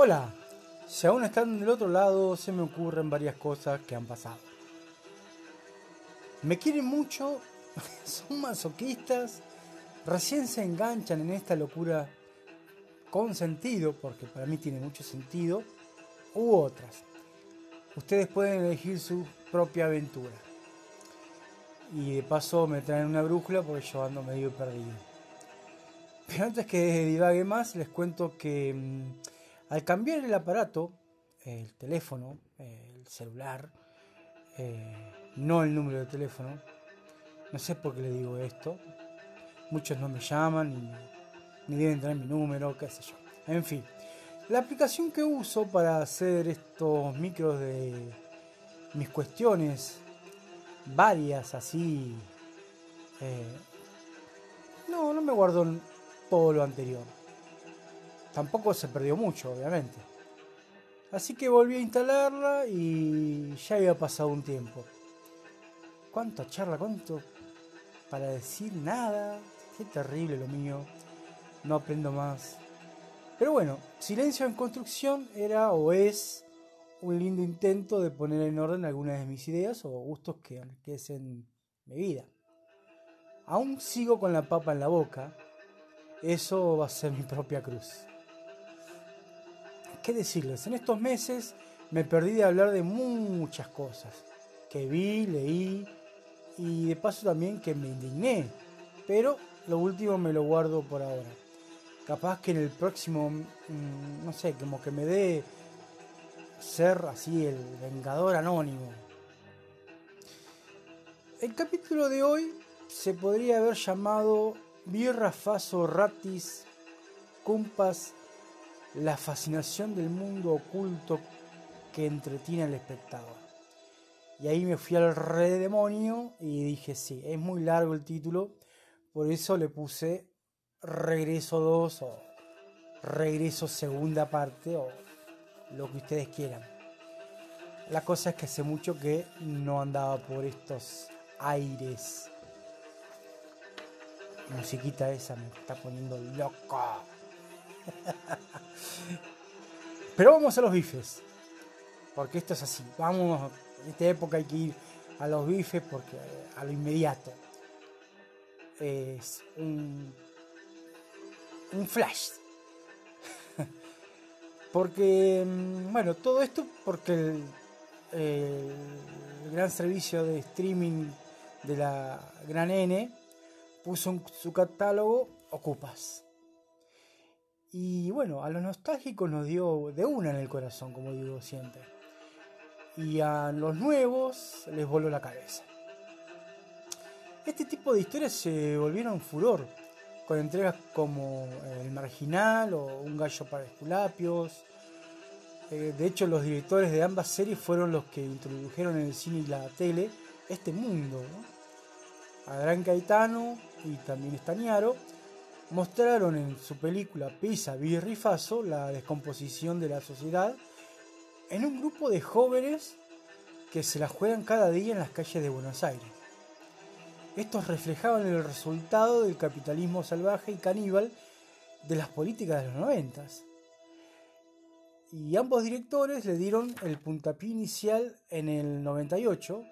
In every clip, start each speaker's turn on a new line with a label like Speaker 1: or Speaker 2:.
Speaker 1: Hola, si aún están del otro lado, se me ocurren varias cosas que han pasado. Me quieren mucho, son masoquistas, recién se enganchan en esta locura con sentido, porque para mí tiene mucho sentido, u otras. Ustedes pueden elegir su propia aventura. Y de paso me traen una brújula porque yo ando medio perdido. Pero antes que divague más, les cuento que mm, al cambiar el aparato, el teléfono, el celular, eh, no el número de teléfono, no sé por qué le digo esto, muchos no me llaman ni, ni deben tener mi número, qué sé yo. En fin, la aplicación que uso para hacer estos micros de mis cuestiones, varias así, eh, no, no me guardo todo lo anterior. Tampoco se perdió mucho, obviamente. Así que volví a instalarla y ya había pasado un tiempo. ¿Cuánto charla? ¿Cuánto? Para decir nada. Qué terrible lo mío. No aprendo más. Pero bueno, Silencio en Construcción era o es un lindo intento de poner en orden algunas de mis ideas o gustos que enriquecen mi vida. Aún sigo con la papa en la boca. Eso va a ser mi propia cruz. ¿Qué decirles? En estos meses me perdí de hablar de muchas cosas que vi, leí y de paso también que me indigné. Pero lo último me lo guardo por ahora. Capaz que en el próximo, mm, no sé, como que me dé ser así el vengador anónimo. El capítulo de hoy se podría haber llamado Birra Faso Ratis Cumpas, la fascinación del mundo oculto que entretiene al espectador. Y ahí me fui al demonio y dije, sí, es muy largo el título, por eso le puse Regreso 2 o Regreso segunda parte o lo que ustedes quieran. La cosa es que hace mucho que no andaba por estos aires. musiquita esa me está poniendo loco. Pero vamos a los bifes. Porque esto es así. Vamos, en esta época hay que ir a los bifes porque a lo inmediato. Es un, un flash porque, mm, bueno, todo esto porque el, gran servicio de streaming de la Gran N puso su catálogo Ocupas. Y bueno, a los nostálgicos nos dio de una en el corazón, como digo siempre. Y a los nuevos les voló la cabeza. Este tipo de historias se volvieron furor con entregas como El Marginal o Un Gallo para Esculapios. Eh, de hecho, los directores de ambas series fueron los que introdujeron en el cine y la tele este mundo. ¿no? Adrián Caetano y también Estañaro mostraron en su película Pisa, Birri Faso la descomposición de la sociedad en un grupo de jóvenes que se la juegan cada día en las calles de Buenos Aires. Estos reflejaban el resultado del capitalismo salvaje y caníbal de las políticas de los noventas. Y ambos directores le dieron el puntapié inicial en el 98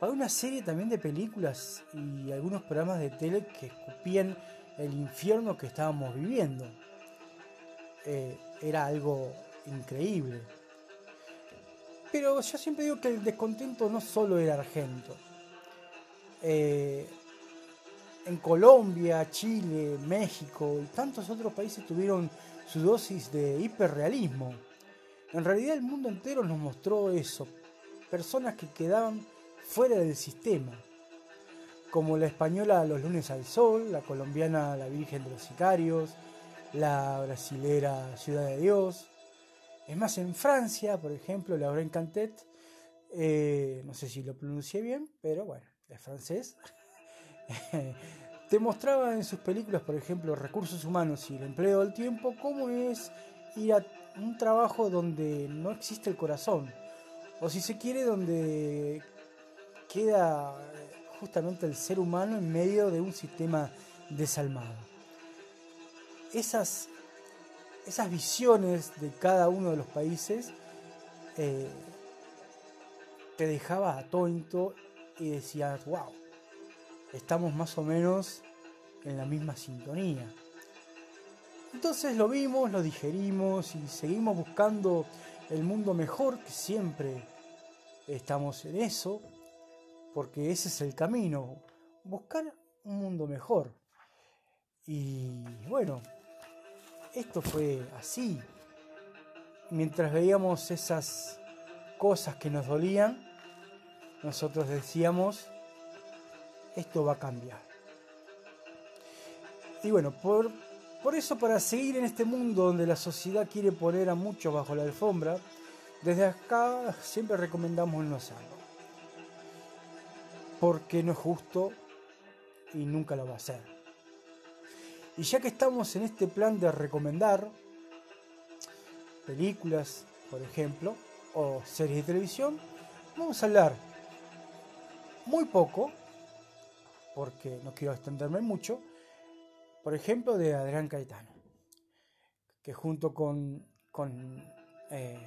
Speaker 1: para una serie también de películas y algunos programas de tele que escupían el infierno que estábamos viviendo. Eh, era algo increíble. Pero yo siempre digo que el descontento no solo era argento. Eh, en Colombia, Chile, México y tantos otros países tuvieron su dosis de hiperrealismo. En realidad el mundo entero nos mostró eso, personas que quedaban fuera del sistema, como la española Los lunes al sol, la colombiana La Virgen de los Sicarios, la brasilera Ciudad de Dios. Es más, en Francia, por ejemplo, Lauren Cantet, eh, no sé si lo pronuncié bien, pero bueno, es francés, demostraba en sus películas, por ejemplo, Recursos Humanos y el empleo del tiempo, cómo es ir a un trabajo donde no existe el corazón, o si se quiere, donde queda justamente el ser humano en medio de un sistema desalmado. Esas esas visiones de cada uno de los países eh, te dejaba atónito y decías, wow, estamos más o menos en la misma sintonía. Entonces lo vimos, lo digerimos y seguimos buscando el mundo mejor, que siempre estamos en eso, porque ese es el camino, buscar un mundo mejor. Y bueno, esto fue así. Mientras veíamos esas cosas que nos dolían, nosotros decíamos, esto va a cambiar. Y bueno, por, por eso para seguir en este mundo donde la sociedad quiere poner a muchos bajo la alfombra, desde acá siempre recomendamos no hacerlo. Porque no es justo y nunca lo va a ser. Y ya que estamos en este plan de recomendar películas, por ejemplo, o series de televisión, vamos a hablar muy poco, porque no quiero extenderme mucho, por ejemplo, de Adrián Caetano, que junto con, con eh,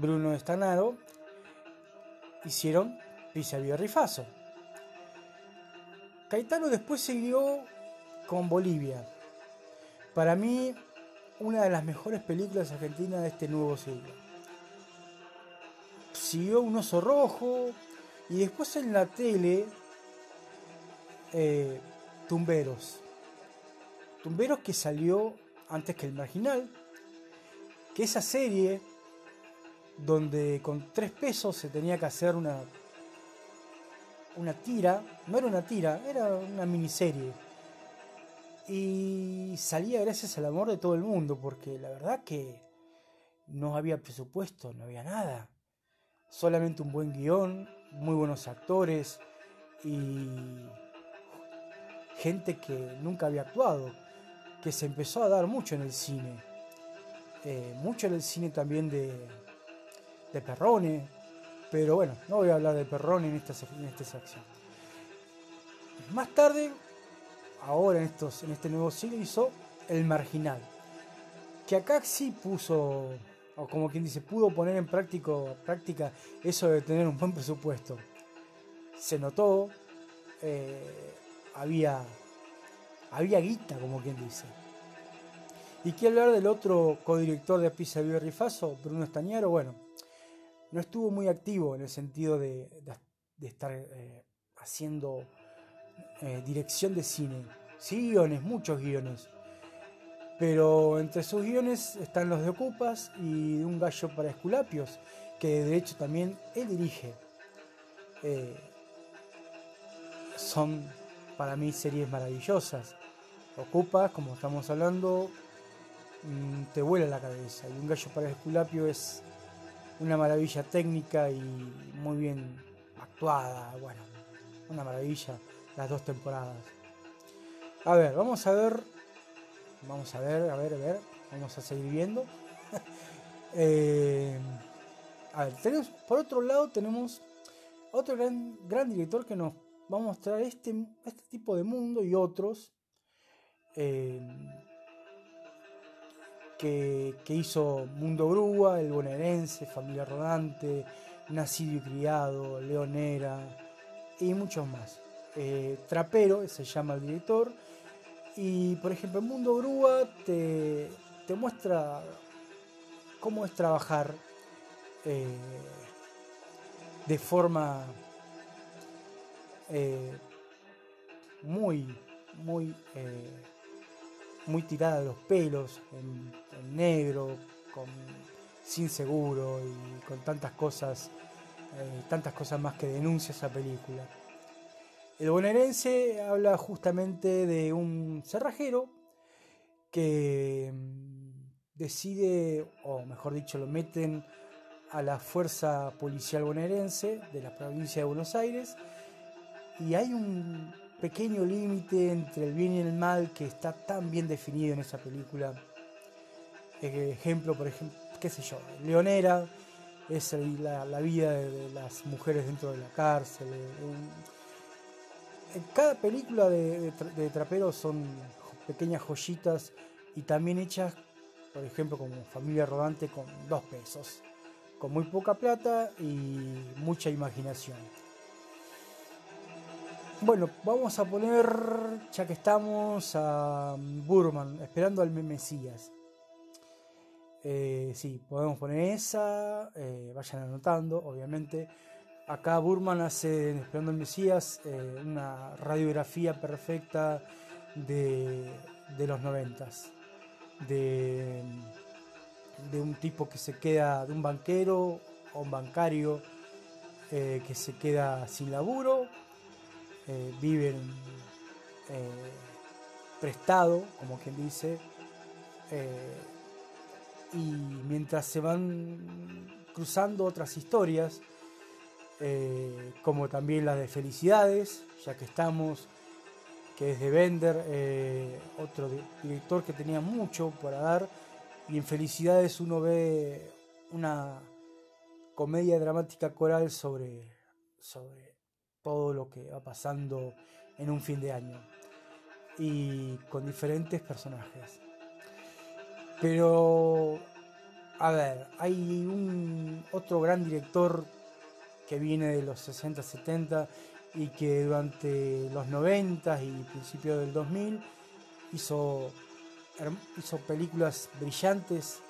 Speaker 1: Bruno Estanaro hicieron Pisa Rifazo. Caetano después siguió con Bolivia. Para mí, una de las mejores películas argentinas de este nuevo siglo. Siguió Un oso rojo y después en la tele, eh, Tumberos. Tumberos que salió antes que El Marginal, que esa serie donde con tres pesos se tenía que hacer una, una tira, no era una tira, era una miniserie y salía gracias al amor de todo el mundo, porque la verdad que no había presupuesto, no había nada. Solamente un buen guion, muy buenos actores y gente que nunca había actuado, que se empezó a dar mucho en el cine. Eh, mucho en el cine también de, de Perrone, pero bueno, no voy a hablar de Perrone en esta, en esta sección. Más tarde ahora en, estos, en este nuevo siglo hizo El Marginal. Que acá sí puso, o como quien dice, pudo poner en práctico, práctica eso de tener un buen presupuesto. Se notó, eh, había, había guita, como quien dice. Y quiero hablar del otro codirector de Pisa y Rifazo, Bruno Estañaro. Bueno, no estuvo muy activo en el sentido de, estar eh, haciendo eh, dirección de cine. Sí, guiones, muchos guiones. Pero entre sus guiones están los de Ocupas y Un gallo para Esculapios, que de hecho también él dirige. Eh, son para mí series maravillosas. Ocupas, como estamos hablando, mm, te vuela la cabeza. Y Un gallo para Esculapio es una maravilla técnica y muy bien actuada. Bueno, una maravilla las dos temporadas. A ver, vamos a ver. Vamos a ver, a ver, a ver. Vamos a seguir viendo. Eh, a ver, tenemos, por otro lado tenemos otro gran, gran director que nos va a mostrar este, este tipo de mundo y otros eh, que, hizo Mundo Grúa, El Bonaerense, Familia Rodante, Nacido y Criado, Leonera y muchos más. Eh, trapero, se llama el director. Y por ejemplo, Mundo Grúa te, muestra cómo es trabajar eh, de forma eh, muy, muy, muy tirada de los pelos, en, negro, con, sin seguro y con tantas cosas, tantas cosas más que denuncia esa película. El bonaerense habla justamente de un cerrajero que mm, decide, o mejor dicho, lo meten a la fuerza policial bonaerense de la provincia de Buenos Aires y hay un pequeño límite entre el bien y el mal que está tan bien definido en esa película. Ejemplo, por ejemplo, qué sé yo, Leonera es la, vida de, las mujeres dentro de la cárcel cada película de, de, traperos son pequeñas joyitas y también hechas por ejemplo, como familia rodante con dos pesos, con muy poca plata y mucha imaginación. Bueno, vamos a poner, ya que estamos, a Burman, esperando al Mesías. Eh, sí, podemos poner esa, eh, vayan anotando, obviamente. Acá Burman hace, Esperando al Mesías, eh, una radiografía perfecta de, los noventas. De, de un tipo que se queda, de un banquero o un bancario que se queda sin laburo eh, viven eh, prestado, como quien dice, eh, y mientras se van cruzando otras historias, como también la de Felicidades, ya que estamos, que es de Bender, otro director que tenía mucho para dar, y en Felicidades uno ve una comedia dramática coral sobre, sobre todo lo que va pasando en un fin de año y con diferentes personajes. Pero, a ver, hay un otro gran director que viene de los 60, 70 y que durante los 90 y principios del 2000 hizo, hizo películas brillantes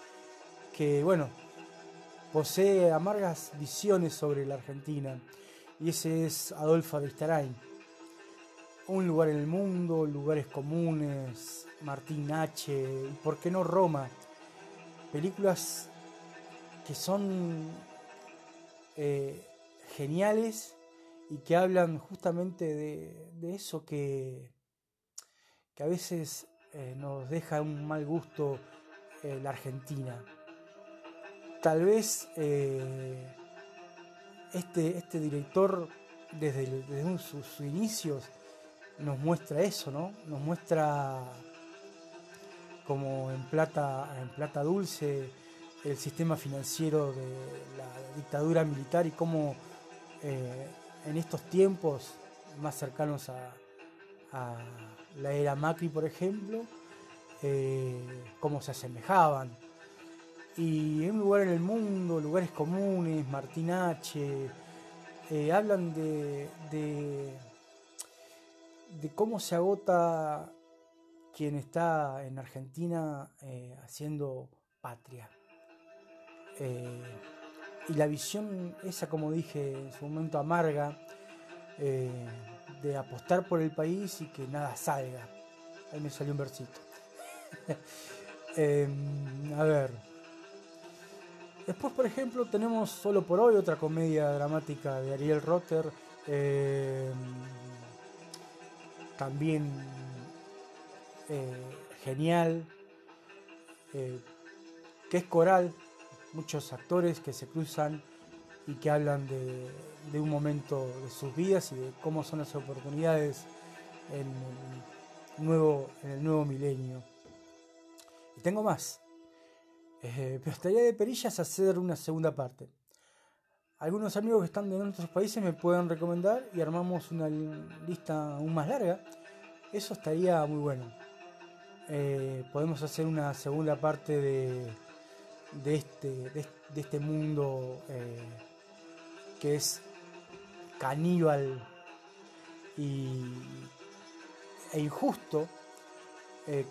Speaker 1: que, bueno, posee amargas visiones sobre la Argentina y ese es Adolfo Aristarain. Un lugar en el mundo, lugares comunes, Martín H. y por qué no Roma. Películas que son eh, geniales y que hablan justamente de, eso que, que, a veces eh, nos deja un mal gusto eh, la Argentina. Tal vez este, este director desde, sus, inicios nos muestra eso, ¿no? Nos muestra como en plata, en plata dulce el sistema financiero de la dictadura militar y cómo eh, en estos tiempos más cercanos a, la era Macri, por ejemplo, eh, cómo se asemejaban y un lugar en el mundo, lugares comunes, Martín H. Eh, hablan de, de, cómo se agota quien está en Argentina eh, haciendo patria. Eh, y la visión esa, como dije en su momento, amarga, de apostar por el país y que nada salga. Ahí me salió un versito. a ver. Después, por ejemplo, tenemos Solo por hoy, otra comedia dramática de Ariel Rotter. Eh, también eh, genial. Eh, que es coral. Muchos actores que se cruzan y que hablan de, un momento de sus vidas y de cómo son las oportunidades en el nuevo, en el nuevo milenio. Y tengo más. Eh, pero estaría de perillas hacer una segunda parte. Algunos amigos que están en otros países me pueden recomendar y armamos una lista aún más larga. Eso estaría muy bueno. Eh, podemos hacer una segunda parte de, de, este, de, este mundo eh, que es caníbal y, e injusto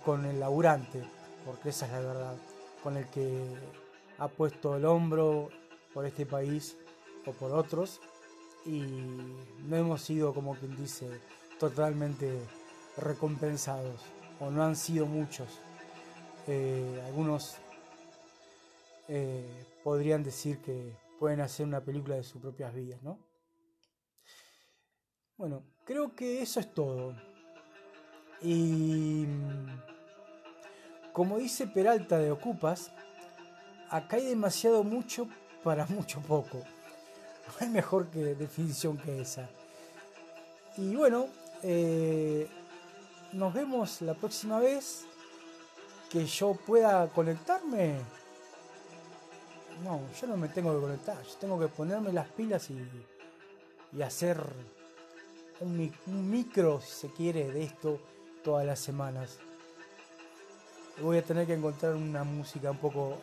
Speaker 1: con el laburante, porque esa es la verdad con el que ha puesto el hombro por este país o por otros y no hemos sido, como quien dice, totalmente recompensados o no han sido muchos. Eh, algunos eh, podrían decir que pueden hacer una película de sus propias vidas, ¿no? Bueno, creo que eso es todo. Y como dice Peralta de Ocupas, acá hay demasiado mucho para mucho poco. No hay mejor que definición que esa. Y bueno, eh, nos vemos la próxima vez que yo pueda conectarme. No, yo no me tengo que conectar, yo tengo que ponerme las pilas y, hacer un micro, si se quiere, de esto todas las semanas. Voy a tener que encontrar una música un poco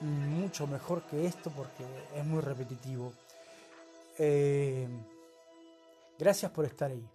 Speaker 1: mucho mejor que esto porque es muy repetitivo. Eh, gracias por estar ahí.